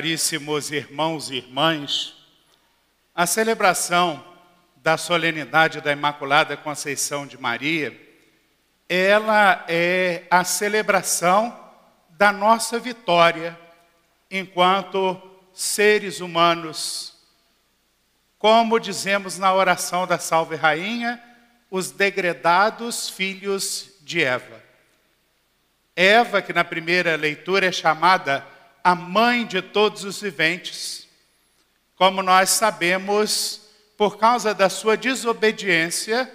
caríssimos irmãos e irmãs, a celebração da solenidade da Imaculada Conceição de Maria, ela é a celebração da nossa vitória enquanto seres humanos. Como dizemos na oração da Salve Rainha, os degredados filhos de Eva. Eva, que na primeira leitura é chamada a mãe de todos os viventes, como nós sabemos, por causa da sua desobediência,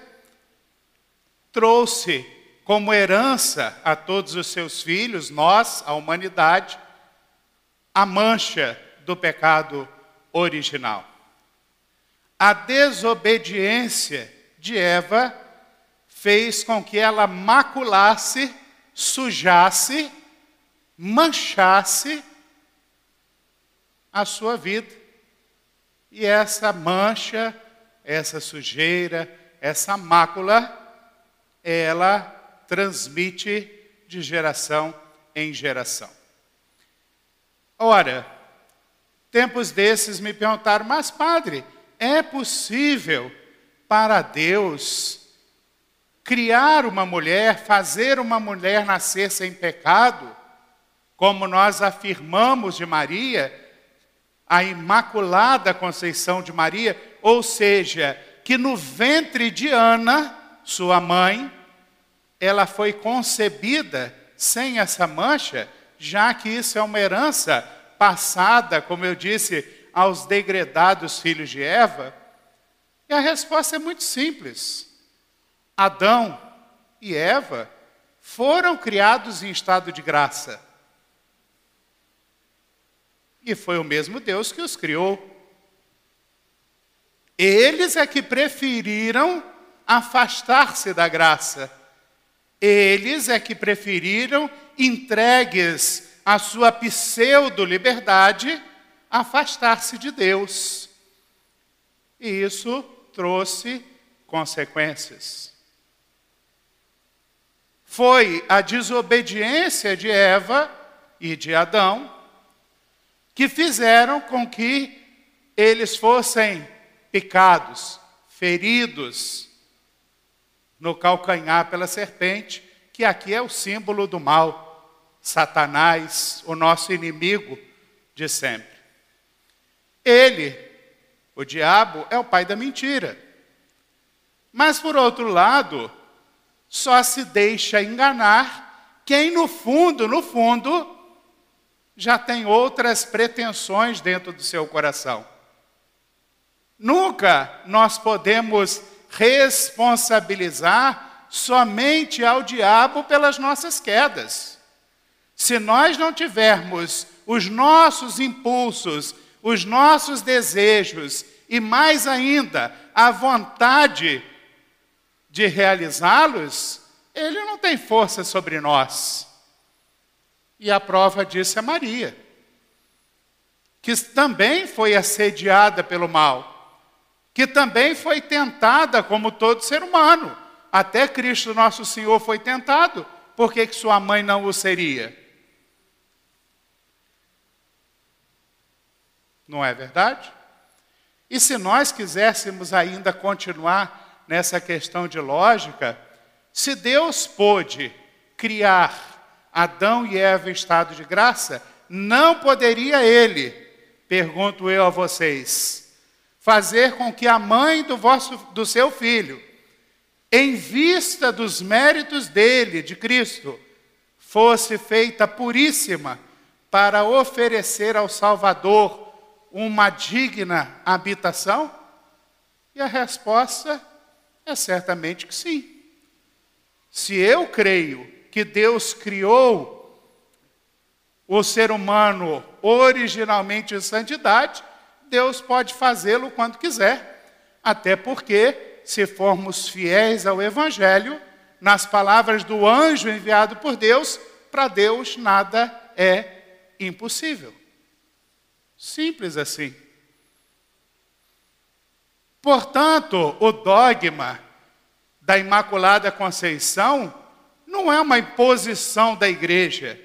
trouxe como herança a todos os seus filhos, nós, a humanidade, a mancha do pecado original. A desobediência de Eva fez com que ela maculasse, sujasse, manchasse a sua vida. E essa mancha, essa sujeira, essa mácula, ela transmite de geração em geração. Ora, tempos desses me perguntaram, mas padre, é possível para Deus criar uma mulher, fazer uma mulher nascer sem pecado, como nós afirmamos de Maria? A Imaculada Conceição de Maria, ou seja, que no ventre de Ana, sua mãe, ela foi concebida sem essa mancha, já que isso é uma herança passada, como eu disse, aos degredados filhos de Eva? E a resposta é muito simples. Adão e Eva foram criados em estado de graça. E foi o mesmo Deus que os criou. Eles é que preferiram afastar-se da graça. Eles é que preferiram, entregues à sua pseudo-liberdade, afastar-se de Deus. E isso trouxe consequências. Foi a desobediência de Eva e de Adão que fizeram com que eles fossem picados, feridos no calcanhar pela serpente, que aqui é o símbolo do mal, Satanás, o nosso inimigo de sempre. Ele, o diabo, é o pai da mentira. Mas, por outro lado, só se deixa enganar quem, no fundo, no fundo, já tem outras pretensões dentro do seu coração. Nunca nós podemos responsabilizar somente ao diabo pelas nossas quedas. Se nós não tivermos os nossos impulsos, os nossos desejos e mais ainda a vontade de realizá-los, ele não tem força sobre nós. E a prova disso é Maria, que também foi assediada pelo mal, que também foi tentada como todo ser humano. Até Cristo nosso Senhor foi tentado, por que, que sua mãe não o seria? Não é verdade? E se nós quiséssemos ainda continuar nessa questão de lógica, se Deus pôde criar Adão e Eva em estado de graça, não poderia ele, pergunto eu a vocês, fazer com que a mãe do, vosso, do seu filho, em vista dos méritos dele, de Cristo, fosse feita puríssima para oferecer ao Salvador uma digna habitação? E a resposta é certamente que sim. Se eu creio que Deus criou o ser humano originalmente em santidade, Deus pode fazê-lo quando quiser. Até porque, se formos fiéis ao Evangelho, nas palavras do anjo enviado por Deus, para Deus nada é impossível. Simples assim. Portanto, o dogma da Imaculada Conceição não é uma imposição da igreja,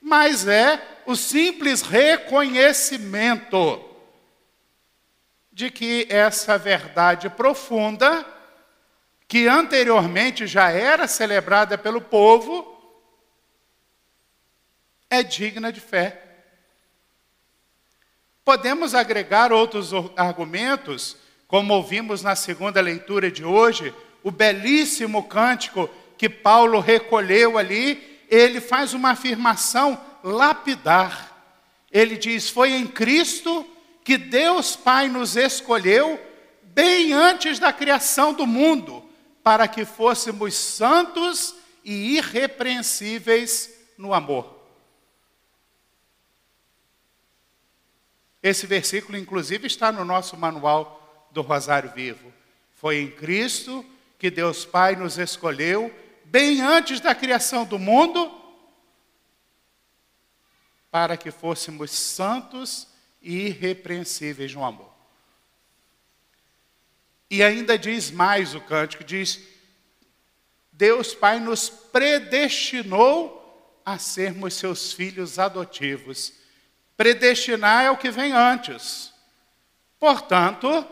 mas é o simples reconhecimento de que essa verdade profunda, que anteriormente já era celebrada pelo povo, é digna de fé. Podemos agregar outros argumentos, como ouvimos na segunda leitura de hoje, o belíssimo cântico que Paulo recolheu ali, ele faz uma afirmação lapidar. Ele diz: Foi em Cristo que Deus Pai nos escolheu bem antes da criação do mundo, para que fôssemos santos e irrepreensíveis no amor. Esse versículo, inclusive, está no nosso manual do Rosário Vivo. Foi em Cristo que Deus Pai nos escolheu, bem antes da criação do mundo, para que fôssemos santos e irrepreensíveis no amor. E ainda diz mais o cântico: diz, Deus Pai nos predestinou a sermos seus filhos adotivos. Predestinar é o que vem antes. Portanto,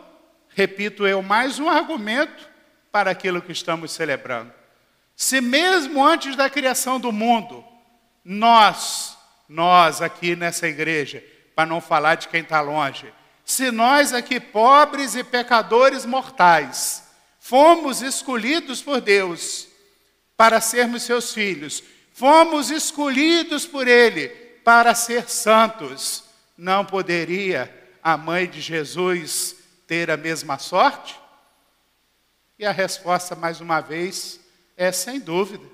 repito eu, mais um argumento para aquilo que estamos celebrando. Se mesmo antes da criação do mundo, nós, nós aqui nessa igreja, para não falar de quem está longe, se nós aqui, pobres e pecadores mortais, fomos escolhidos por Deus para sermos seus filhos, fomos escolhidos por Ele para ser santos, não poderia a mãe de Jesus ter a mesma sorte? E a resposta, mais uma vez, é sem dúvida.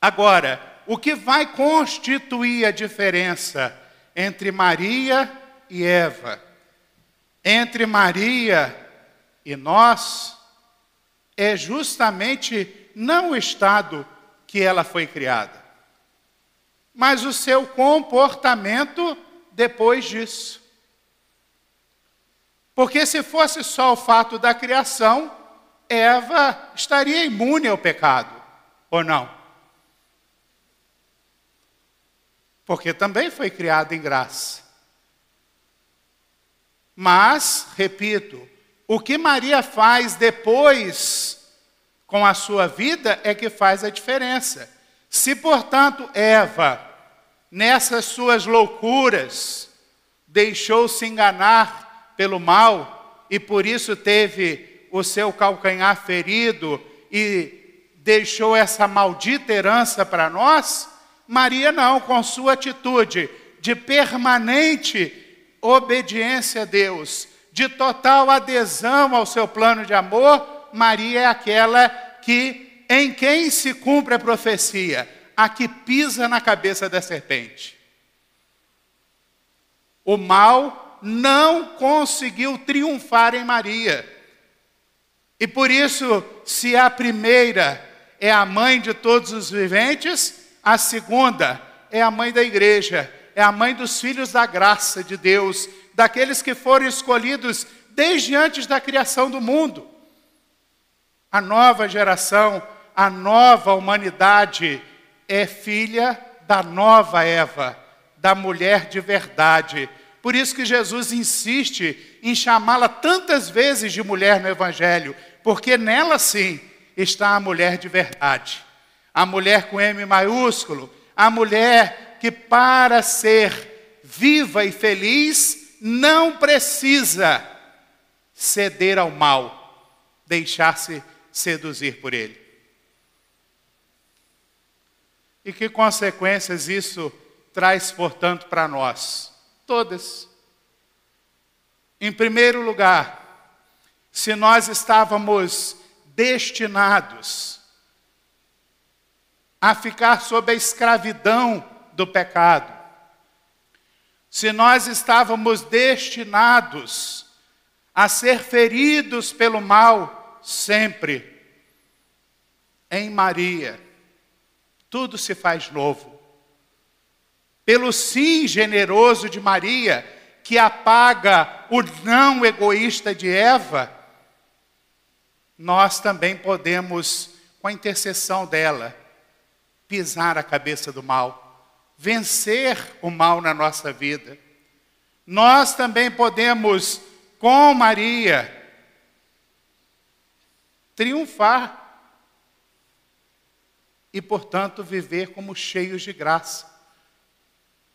Agora, o que vai constituir a diferença entre Maria e Eva, entre Maria e nós, é justamente não o estado que ela foi criada mas o seu comportamento depois disso. Porque se fosse só o fato da criação, Eva estaria imune ao pecado, ou não? Porque também foi criada em graça. Mas, repito, o que Maria faz depois com a sua vida é que faz a diferença. Se, portanto, Eva nessas suas loucuras, deixou-se enganar pelo mal e por isso teve o seu calcanhar ferido e deixou essa maldita herança para nós, Maria não, com sua atitude de permanente obediência a Deus, de total adesão ao seu plano de amor, Maria é aquela que em quem se cumpre a profecia a que pisa na cabeça da serpente. O mal não conseguiu triunfar em Maria. E por isso, se a primeira é a mãe de todos os viventes, a segunda é a mãe da igreja, é a mãe dos filhos da graça de Deus, daqueles que foram escolhidos desde antes da criação do mundo. A nova geração, a nova humanidade é filha da nova Eva, da mulher de verdade. Por isso que Jesus insiste em chamá-la tantas vezes de mulher no Evangelho, porque nela sim está a mulher de verdade. A mulher com M maiúsculo, a mulher que para ser viva e feliz não precisa ceder ao mal, deixar-se seduzir por ele. E que consequências isso traz, portanto, para nós? Todas. Em primeiro lugar, se nós estávamos destinados a ficar sob a escravidão do pecado, se nós estávamos destinados a ser feridos pelo mal sempre, em Maria, tudo se faz novo. Pelo sim generoso de Maria, que apaga o não egoísta de Eva, nós também podemos, com a intercessão dela, pisar a cabeça do mal, vencer o mal na nossa vida. Nós também podemos, com Maria, triunfar e, portanto, viver como cheios de graça,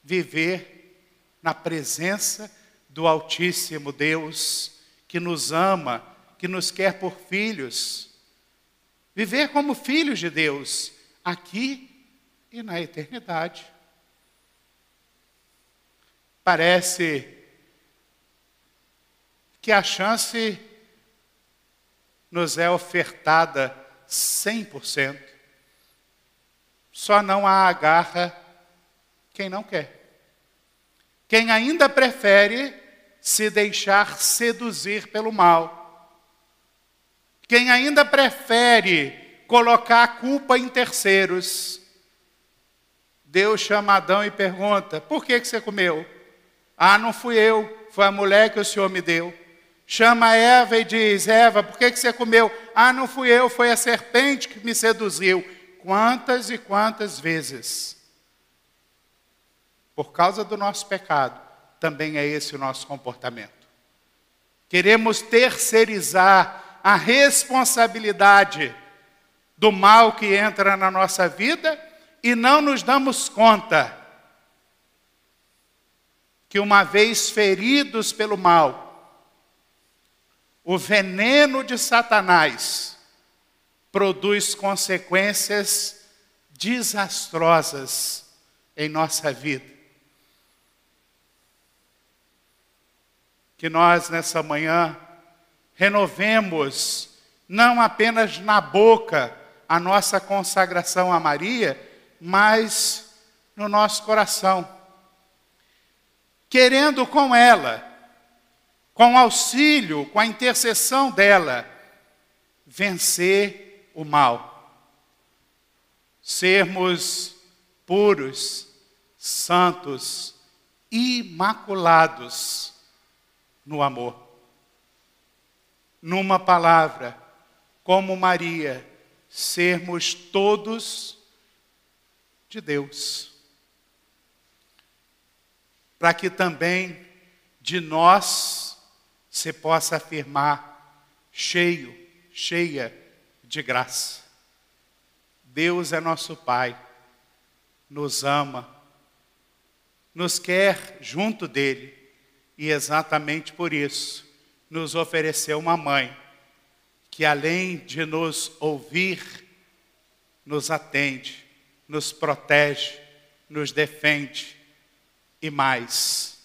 viver na presença do Altíssimo Deus que nos ama, que nos quer por filhos, viver como filhos de Deus aqui e na eternidade. Parece que a chance nos é ofertada 100%. Só não a agarra quem não quer. Quem ainda prefere se deixar seduzir pelo mal. Quem ainda prefere colocar a culpa em terceiros. Deus chama Adão e pergunta: por que, que você comeu? Ah, não fui eu, foi a mulher que o Senhor me deu. Chama Eva e diz: Eva, por que, que você comeu? Ah, não fui eu, foi a serpente que me seduziu. Quantas e quantas vezes? Por causa do nosso pecado, também é esse o nosso comportamento. Queremos terceirizar a responsabilidade do mal que entra na nossa vida e não nos damos conta que, uma vez feridos pelo mal, o veneno de Satanás produz consequências desastrosas em nossa vida. Que nós, nessa manhã, renovemos, não apenas na boca, a nossa consagração a Maria, mas no nosso coração querendo com ela, com auxílio, com a intercessão dela, vencer o mal. Sermos puros, santos, imaculados no amor. Numa palavra, como Maria, sermos todos de Deus para que também de nós se possa afirmar cheio, cheia de graça. Deus é nosso Pai, nos ama, nos quer junto dele e exatamente por isso nos ofereceu uma mãe que além de nos ouvir, nos atende, nos protege, nos defende e mais,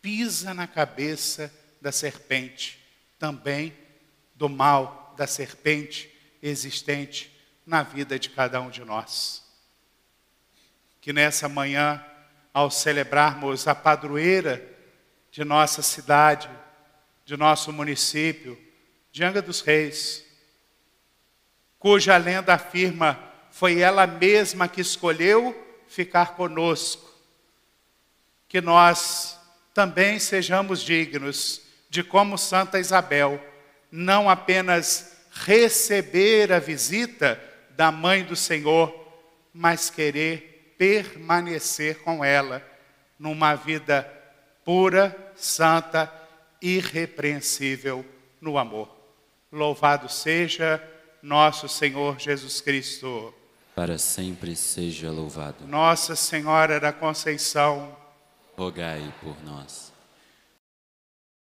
pisa na cabeça da serpente, também do mal da serpente existente na vida de cada um de nós. Que nessa manhã, ao celebrarmos a padroeira de nossa cidade, de nosso município, de Anga dos Reis, cuja lenda afirma foi ela mesma que escolheu ficar conosco, que nós também sejamos dignos de, como Santa Isabel, não apenas receber a visita da Mãe do Senhor, mas querer permanecer com ela numa vida pura, santa, irrepreensível no amor. Louvado seja nosso Senhor Jesus Cristo. Para sempre seja louvado. Nossa Senhora da Conceição rogai por nós.